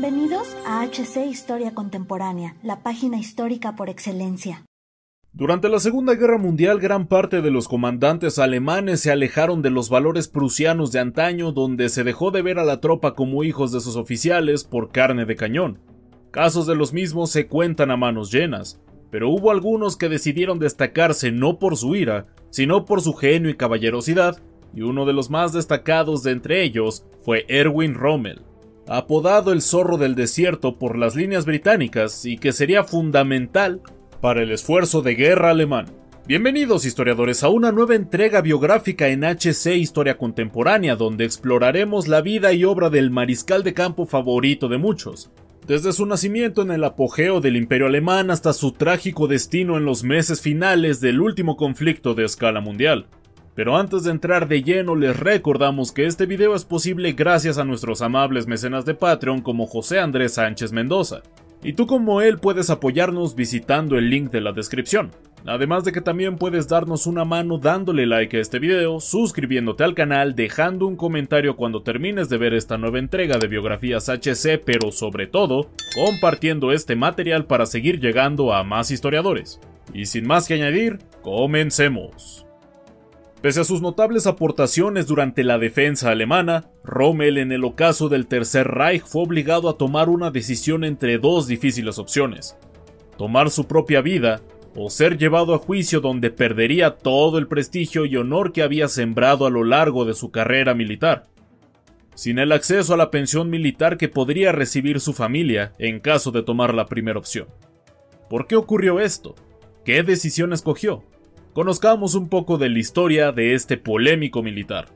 Bienvenidos a HC Historia Contemporánea, la página histórica por excelencia. Durante la Segunda Guerra Mundial, gran parte de los comandantes alemanes se alejaron de los valores prusianos de antaño, donde se dejó de ver a la tropa como hijos de sus oficiales por carne de cañón. Casos de los mismos se cuentan a manos llenas, pero hubo algunos que decidieron destacarse no por su ira, sino por su genio y caballerosidad, y uno de los más destacados de entre ellos fue Erwin Rommel apodado el zorro del desierto por las líneas británicas y que sería fundamental para el esfuerzo de guerra alemán. Bienvenidos historiadores a una nueva entrega biográfica en HC Historia Contemporánea donde exploraremos la vida y obra del mariscal de campo favorito de muchos, desde su nacimiento en el apogeo del imperio alemán hasta su trágico destino en los meses finales del último conflicto de escala mundial. Pero antes de entrar de lleno les recordamos que este video es posible gracias a nuestros amables mecenas de Patreon como José Andrés Sánchez Mendoza. Y tú como él puedes apoyarnos visitando el link de la descripción. Además de que también puedes darnos una mano dándole like a este video, suscribiéndote al canal, dejando un comentario cuando termines de ver esta nueva entrega de biografías HC, pero sobre todo, compartiendo este material para seguir llegando a más historiadores. Y sin más que añadir, comencemos. Pese a sus notables aportaciones durante la defensa alemana, Rommel en el ocaso del Tercer Reich fue obligado a tomar una decisión entre dos difíciles opciones, tomar su propia vida o ser llevado a juicio donde perdería todo el prestigio y honor que había sembrado a lo largo de su carrera militar, sin el acceso a la pensión militar que podría recibir su familia en caso de tomar la primera opción. ¿Por qué ocurrió esto? ¿Qué decisión escogió? Conozcamos un poco de la historia de este polémico militar.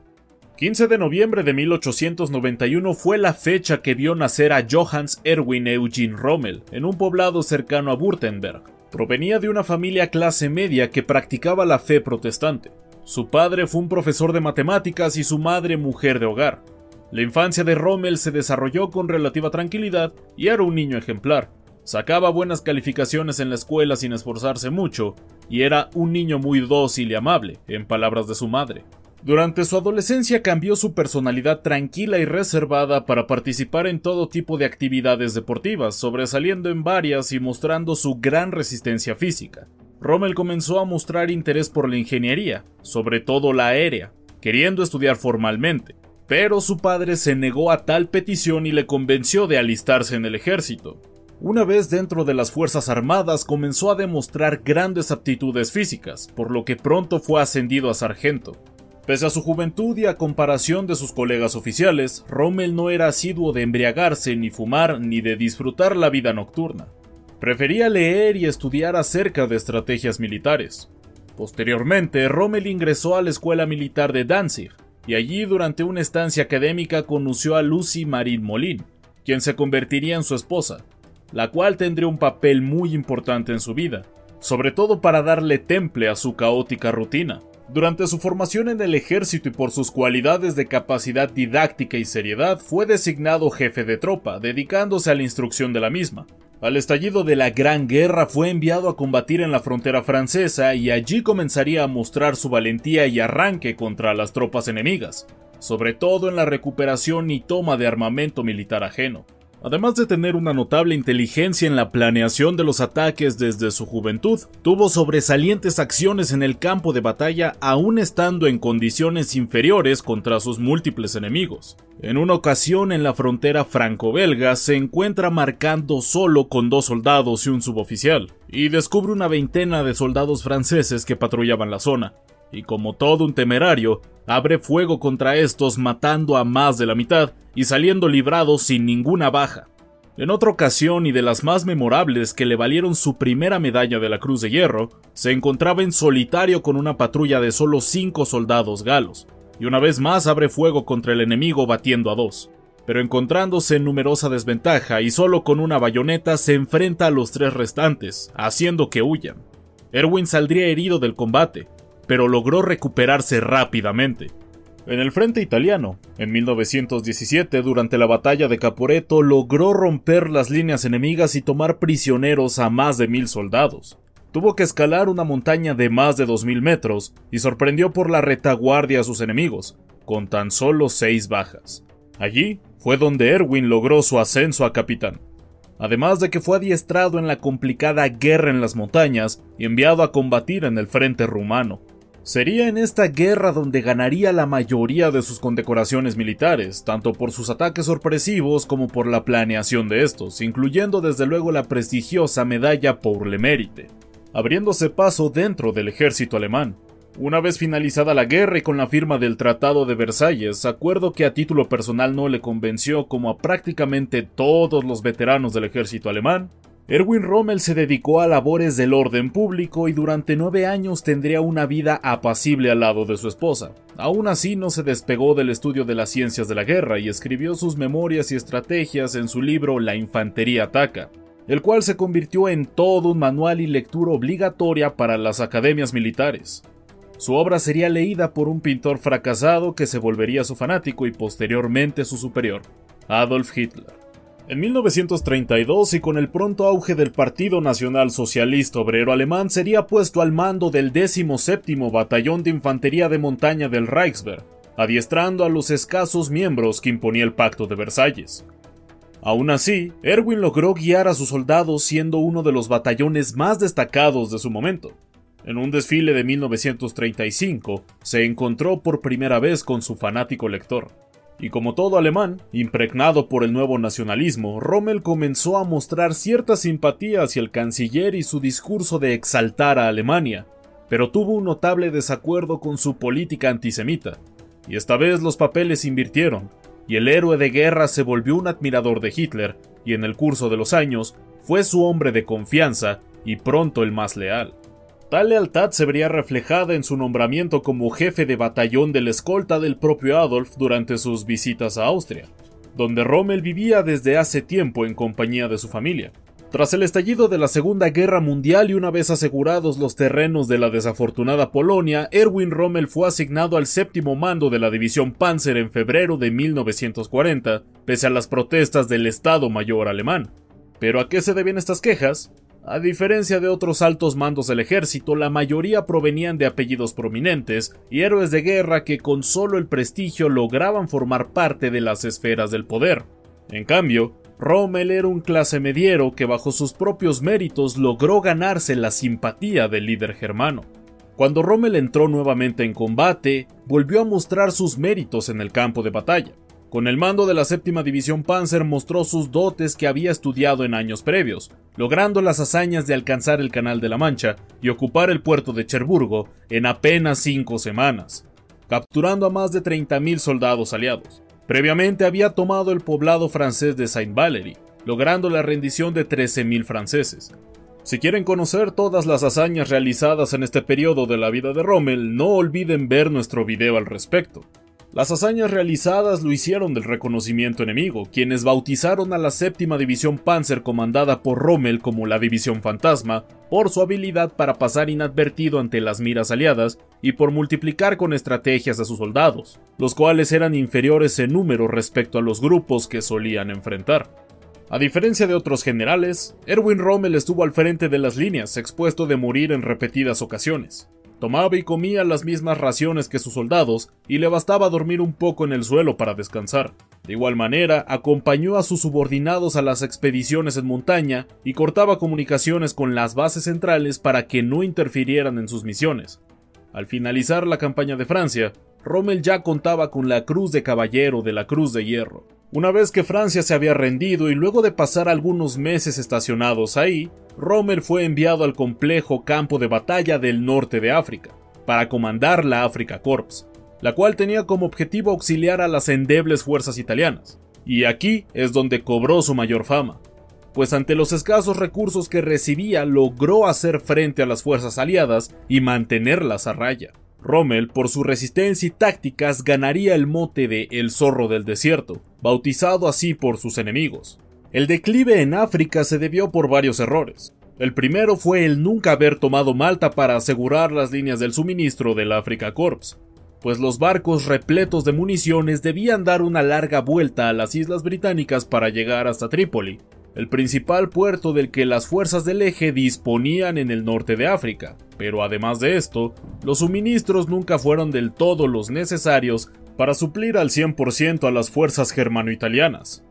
15 de noviembre de 1891 fue la fecha que vio nacer a Johannes Erwin Eugene Rommel en un poblado cercano a Württemberg. Provenía de una familia clase media que practicaba la fe protestante. Su padre fue un profesor de matemáticas y su madre mujer de hogar. La infancia de Rommel se desarrolló con relativa tranquilidad y era un niño ejemplar, Sacaba buenas calificaciones en la escuela sin esforzarse mucho, y era un niño muy dócil y amable, en palabras de su madre. Durante su adolescencia cambió su personalidad tranquila y reservada para participar en todo tipo de actividades deportivas, sobresaliendo en varias y mostrando su gran resistencia física. Rommel comenzó a mostrar interés por la ingeniería, sobre todo la aérea, queriendo estudiar formalmente, pero su padre se negó a tal petición y le convenció de alistarse en el ejército. Una vez dentro de las Fuerzas Armadas comenzó a demostrar grandes aptitudes físicas, por lo que pronto fue ascendido a sargento. Pese a su juventud y a comparación de sus colegas oficiales, Rommel no era asiduo de embriagarse, ni fumar, ni de disfrutar la vida nocturna. Prefería leer y estudiar acerca de estrategias militares. Posteriormente, Rommel ingresó a la Escuela Militar de Danzig, y allí durante una estancia académica conoció a Lucy Marin Molin, quien se convertiría en su esposa la cual tendría un papel muy importante en su vida, sobre todo para darle temple a su caótica rutina. Durante su formación en el ejército y por sus cualidades de capacidad didáctica y seriedad, fue designado jefe de tropa, dedicándose a la instrucción de la misma. Al estallido de la Gran Guerra fue enviado a combatir en la frontera francesa y allí comenzaría a mostrar su valentía y arranque contra las tropas enemigas, sobre todo en la recuperación y toma de armamento militar ajeno. Además de tener una notable inteligencia en la planeación de los ataques desde su juventud, tuvo sobresalientes acciones en el campo de batalla aún estando en condiciones inferiores contra sus múltiples enemigos. En una ocasión en la frontera franco-belga se encuentra marcando solo con dos soldados y un suboficial, y descubre una veintena de soldados franceses que patrullaban la zona y como todo un temerario, abre fuego contra estos matando a más de la mitad y saliendo librado sin ninguna baja. En otra ocasión y de las más memorables que le valieron su primera medalla de la Cruz de Hierro, se encontraba en solitario con una patrulla de solo cinco soldados galos, y una vez más abre fuego contra el enemigo batiendo a dos. pero encontrándose en numerosa desventaja y solo con una bayoneta se enfrenta a los tres restantes, haciendo que huyan. Erwin saldría herido del combate, pero logró recuperarse rápidamente. En el frente italiano, en 1917, durante la batalla de Caporeto, logró romper las líneas enemigas y tomar prisioneros a más de mil soldados. Tuvo que escalar una montaña de más de 2.000 metros y sorprendió por la retaguardia a sus enemigos, con tan solo seis bajas. Allí fue donde Erwin logró su ascenso a capitán. Además de que fue adiestrado en la complicada guerra en las montañas y enviado a combatir en el frente rumano. Sería en esta guerra donde ganaría la mayoría de sus condecoraciones militares, tanto por sus ataques sorpresivos como por la planeación de estos, incluyendo desde luego la prestigiosa medalla Pour le Mérite, abriéndose paso dentro del ejército alemán. Una vez finalizada la guerra y con la firma del Tratado de Versalles, acuerdo que a título personal no le convenció como a prácticamente todos los veteranos del ejército alemán, Erwin Rommel se dedicó a labores del orden público y durante nueve años tendría una vida apacible al lado de su esposa. Aún así no se despegó del estudio de las ciencias de la guerra y escribió sus memorias y estrategias en su libro La Infantería Ataca, el cual se convirtió en todo un manual y lectura obligatoria para las academias militares. Su obra sería leída por un pintor fracasado que se volvería su fanático y posteriormente su superior, Adolf Hitler. En 1932 y con el pronto auge del Partido Nacional Socialista Obrero Alemán sería puesto al mando del 17 Batallón de Infantería de Montaña del Reichswehr, adiestrando a los escasos miembros que imponía el Pacto de Versalles. Aún así, Erwin logró guiar a sus soldados siendo uno de los batallones más destacados de su momento. En un desfile de 1935, se encontró por primera vez con su fanático lector. Y como todo alemán, impregnado por el nuevo nacionalismo, Rommel comenzó a mostrar cierta simpatía hacia el canciller y su discurso de exaltar a Alemania, pero tuvo un notable desacuerdo con su política antisemita. Y esta vez los papeles invirtieron, y el héroe de guerra se volvió un admirador de Hitler, y en el curso de los años fue su hombre de confianza y pronto el más leal. Tal lealtad se vería reflejada en su nombramiento como jefe de batallón de la escolta del propio Adolf durante sus visitas a Austria, donde Rommel vivía desde hace tiempo en compañía de su familia. Tras el estallido de la Segunda Guerra Mundial y una vez asegurados los terrenos de la desafortunada Polonia, Erwin Rommel fue asignado al séptimo mando de la División Panzer en febrero de 1940, pese a las protestas del Estado Mayor alemán. ¿Pero a qué se deben estas quejas? A diferencia de otros altos mandos del ejército, la mayoría provenían de apellidos prominentes y héroes de guerra que con solo el prestigio lograban formar parte de las esferas del poder. En cambio, Rommel era un clase mediero que bajo sus propios méritos logró ganarse la simpatía del líder germano. Cuando Rommel entró nuevamente en combate, volvió a mostrar sus méritos en el campo de batalla. Con el mando de la séptima división Panzer mostró sus dotes que había estudiado en años previos, logrando las hazañas de alcanzar el Canal de la Mancha y ocupar el puerto de Cherburgo en apenas cinco semanas, capturando a más de 30.000 soldados aliados. Previamente había tomado el poblado francés de Saint-Valery, logrando la rendición de 13.000 franceses. Si quieren conocer todas las hazañas realizadas en este periodo de la vida de Rommel, no olviden ver nuestro video al respecto. Las hazañas realizadas lo hicieron del reconocimiento enemigo, quienes bautizaron a la séptima división Panzer comandada por Rommel como la División Fantasma, por su habilidad para pasar inadvertido ante las miras aliadas y por multiplicar con estrategias a sus soldados, los cuales eran inferiores en número respecto a los grupos que solían enfrentar. A diferencia de otros generales, Erwin Rommel estuvo al frente de las líneas, expuesto de morir en repetidas ocasiones. Tomaba y comía las mismas raciones que sus soldados y le bastaba dormir un poco en el suelo para descansar. De igual manera, acompañó a sus subordinados a las expediciones en montaña y cortaba comunicaciones con las bases centrales para que no interfirieran en sus misiones. Al finalizar la campaña de Francia, Rommel ya contaba con la Cruz de Caballero de la Cruz de Hierro. Una vez que Francia se había rendido y luego de pasar algunos meses estacionados ahí, Rommel fue enviado al complejo campo de batalla del norte de África, para comandar la Africa Corps, la cual tenía como objetivo auxiliar a las endebles fuerzas italianas. Y aquí es donde cobró su mayor fama, pues ante los escasos recursos que recibía logró hacer frente a las fuerzas aliadas y mantenerlas a raya. Rommel, por su resistencia y tácticas, ganaría el mote de El Zorro del Desierto, bautizado así por sus enemigos. El declive en África se debió por varios errores. El primero fue el nunca haber tomado Malta para asegurar las líneas del suministro del Africa Corps, pues los barcos repletos de municiones debían dar una larga vuelta a las islas británicas para llegar hasta Trípoli, el principal puerto del que las fuerzas del eje disponían en el norte de África. Pero además de esto, los suministros nunca fueron del todo los necesarios para suplir al 100% a las fuerzas germano-italianas.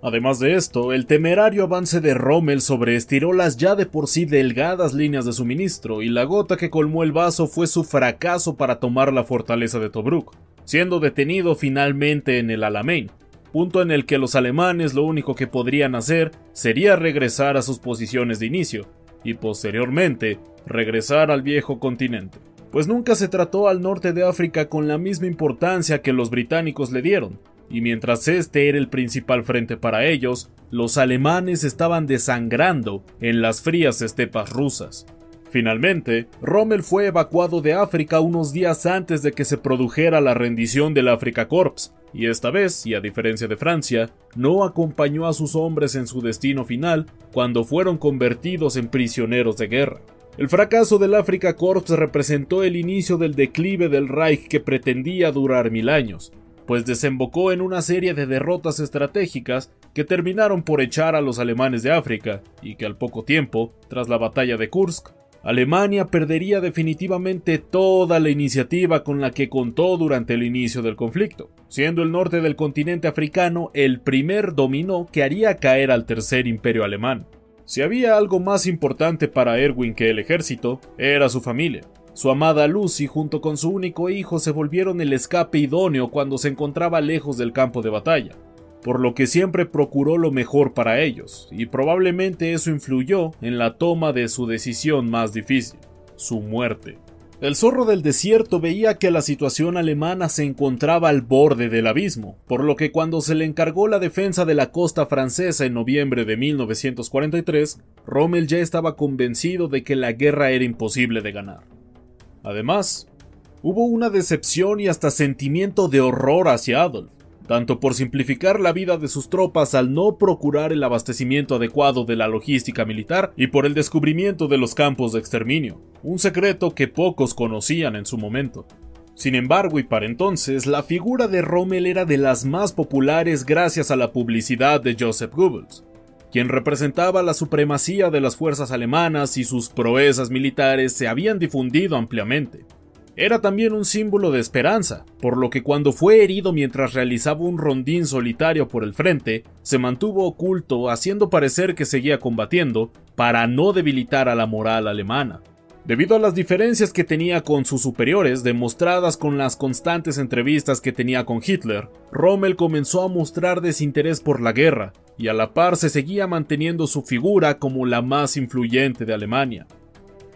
Además de esto, el temerario avance de Rommel sobreestiró las ya de por sí delgadas líneas de suministro y la gota que colmó el vaso fue su fracaso para tomar la fortaleza de Tobruk, siendo detenido finalmente en el Alamein, punto en el que los alemanes lo único que podrían hacer sería regresar a sus posiciones de inicio, y posteriormente regresar al viejo continente. Pues nunca se trató al norte de África con la misma importancia que los británicos le dieron, y mientras este era el principal frente para ellos, los alemanes estaban desangrando en las frías estepas rusas. Finalmente, Rommel fue evacuado de África unos días antes de que se produjera la rendición del Afrika Corps, y esta vez, y a diferencia de Francia, no acompañó a sus hombres en su destino final cuando fueron convertidos en prisioneros de guerra. El fracaso del Afrika Corps representó el inicio del declive del Reich que pretendía durar mil años, pues desembocó en una serie de derrotas estratégicas que terminaron por echar a los alemanes de África, y que al poco tiempo, tras la batalla de Kursk, Alemania perdería definitivamente toda la iniciativa con la que contó durante el inicio del conflicto, siendo el norte del continente africano el primer dominó que haría caer al tercer imperio alemán. Si había algo más importante para Erwin que el ejército, era su familia. Su amada Lucy junto con su único hijo se volvieron el escape idóneo cuando se encontraba lejos del campo de batalla, por lo que siempre procuró lo mejor para ellos, y probablemente eso influyó en la toma de su decisión más difícil, su muerte. El zorro del desierto veía que la situación alemana se encontraba al borde del abismo, por lo que cuando se le encargó la defensa de la costa francesa en noviembre de 1943, Rommel ya estaba convencido de que la guerra era imposible de ganar. Además, hubo una decepción y hasta sentimiento de horror hacia Adolf, tanto por simplificar la vida de sus tropas al no procurar el abastecimiento adecuado de la logística militar y por el descubrimiento de los campos de exterminio, un secreto que pocos conocían en su momento. Sin embargo, y para entonces, la figura de Rommel era de las más populares gracias a la publicidad de Joseph Goebbels, quien representaba la supremacía de las fuerzas alemanas y sus proezas militares se habían difundido ampliamente. Era también un símbolo de esperanza, por lo que cuando fue herido mientras realizaba un rondín solitario por el frente, se mantuvo oculto haciendo parecer que seguía combatiendo para no debilitar a la moral alemana. Debido a las diferencias que tenía con sus superiores, demostradas con las constantes entrevistas que tenía con Hitler, Rommel comenzó a mostrar desinterés por la guerra, y a la par se seguía manteniendo su figura como la más influyente de Alemania.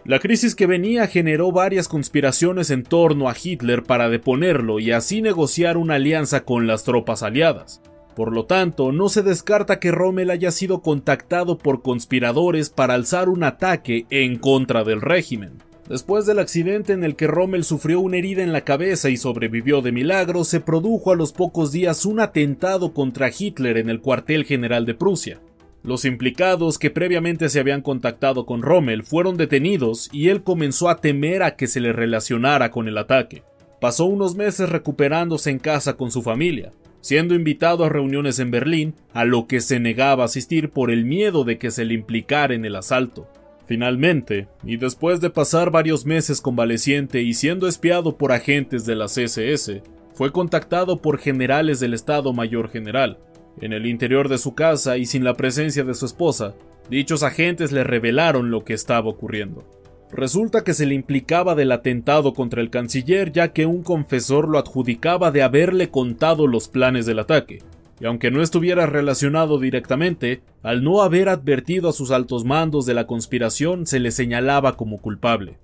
La crisis que venía generó varias conspiraciones en torno a Hitler para deponerlo y así negociar una alianza con las tropas aliadas. Por lo tanto, no se descarta que Rommel haya sido contactado por conspiradores para alzar un ataque en contra del régimen. Después del accidente en el que Rommel sufrió una herida en la cabeza y sobrevivió de milagro, se produjo a los pocos días un atentado contra Hitler en el cuartel general de Prusia. Los implicados que previamente se habían contactado con Rommel fueron detenidos y él comenzó a temer a que se le relacionara con el ataque. Pasó unos meses recuperándose en casa con su familia, siendo invitado a reuniones en Berlín, a lo que se negaba a asistir por el miedo de que se le implicara en el asalto. Finalmente, y después de pasar varios meses convaleciente y siendo espiado por agentes de la CSS, fue contactado por generales del Estado Mayor General, en el interior de su casa y sin la presencia de su esposa, dichos agentes le revelaron lo que estaba ocurriendo. Resulta que se le implicaba del atentado contra el canciller ya que un confesor lo adjudicaba de haberle contado los planes del ataque, y aunque no estuviera relacionado directamente, al no haber advertido a sus altos mandos de la conspiración se le señalaba como culpable.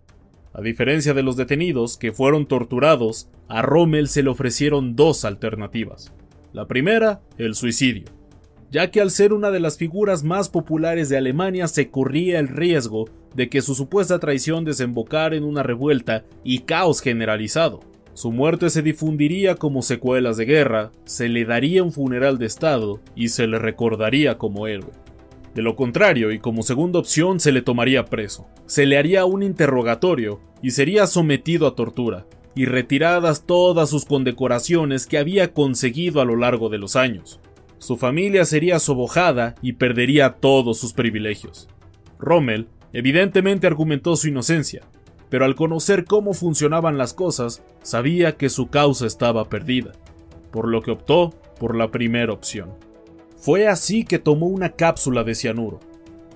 A diferencia de los detenidos, que fueron torturados, a Rommel se le ofrecieron dos alternativas. La primera, el suicidio. ya que al ser una de las figuras más populares de Alemania se corría el riesgo de que su supuesta traición desembocara en una revuelta y caos generalizado. Su muerte se difundiría como secuelas de guerra, se le daría un funeral de Estado y se le recordaría como héroe. De lo contrario, y como segunda opción, se le tomaría preso, se le haría un interrogatorio y sería sometido a tortura, y retiradas todas sus condecoraciones que había conseguido a lo largo de los años. Su familia sería sobojada y perdería todos sus privilegios. Rommel evidentemente argumentó su inocencia, pero al conocer cómo funcionaban las cosas, sabía que su causa estaba perdida, por lo que optó por la primera opción. Fue así que tomó una cápsula de cianuro.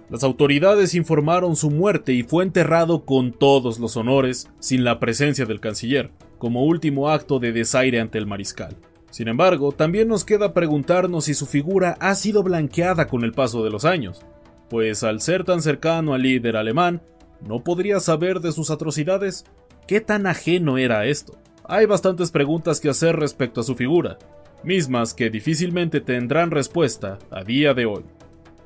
Las autoridades informaron su muerte y fue enterrado con todos los honores, sin la presencia del canciller, como último acto de desaire ante el mariscal. Sin embargo, también nos queda preguntarnos si su figura ha sido blanqueada con el paso de los años, pues al ser tan cercano al líder alemán, ¿no podría saber de sus atrocidades? ¿Qué tan ajeno era esto? Hay bastantes preguntas que hacer respecto a su figura, mismas que difícilmente tendrán respuesta a día de hoy.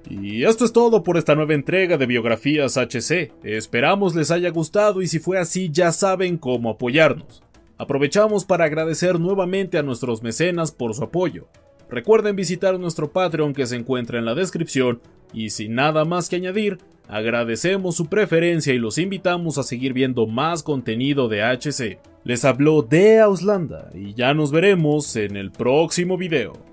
Y esto es todo por esta nueva entrega de Biografías HC. Esperamos les haya gustado y si fue así ya saben cómo apoyarnos. Aprovechamos para agradecer nuevamente a nuestros mecenas por su apoyo. Recuerden visitar nuestro Patreon que se encuentra en la descripción y sin nada más que añadir, agradecemos su preferencia y los invitamos a seguir viendo más contenido de HC. Les habló de Auslanda y ya nos veremos en el próximo video.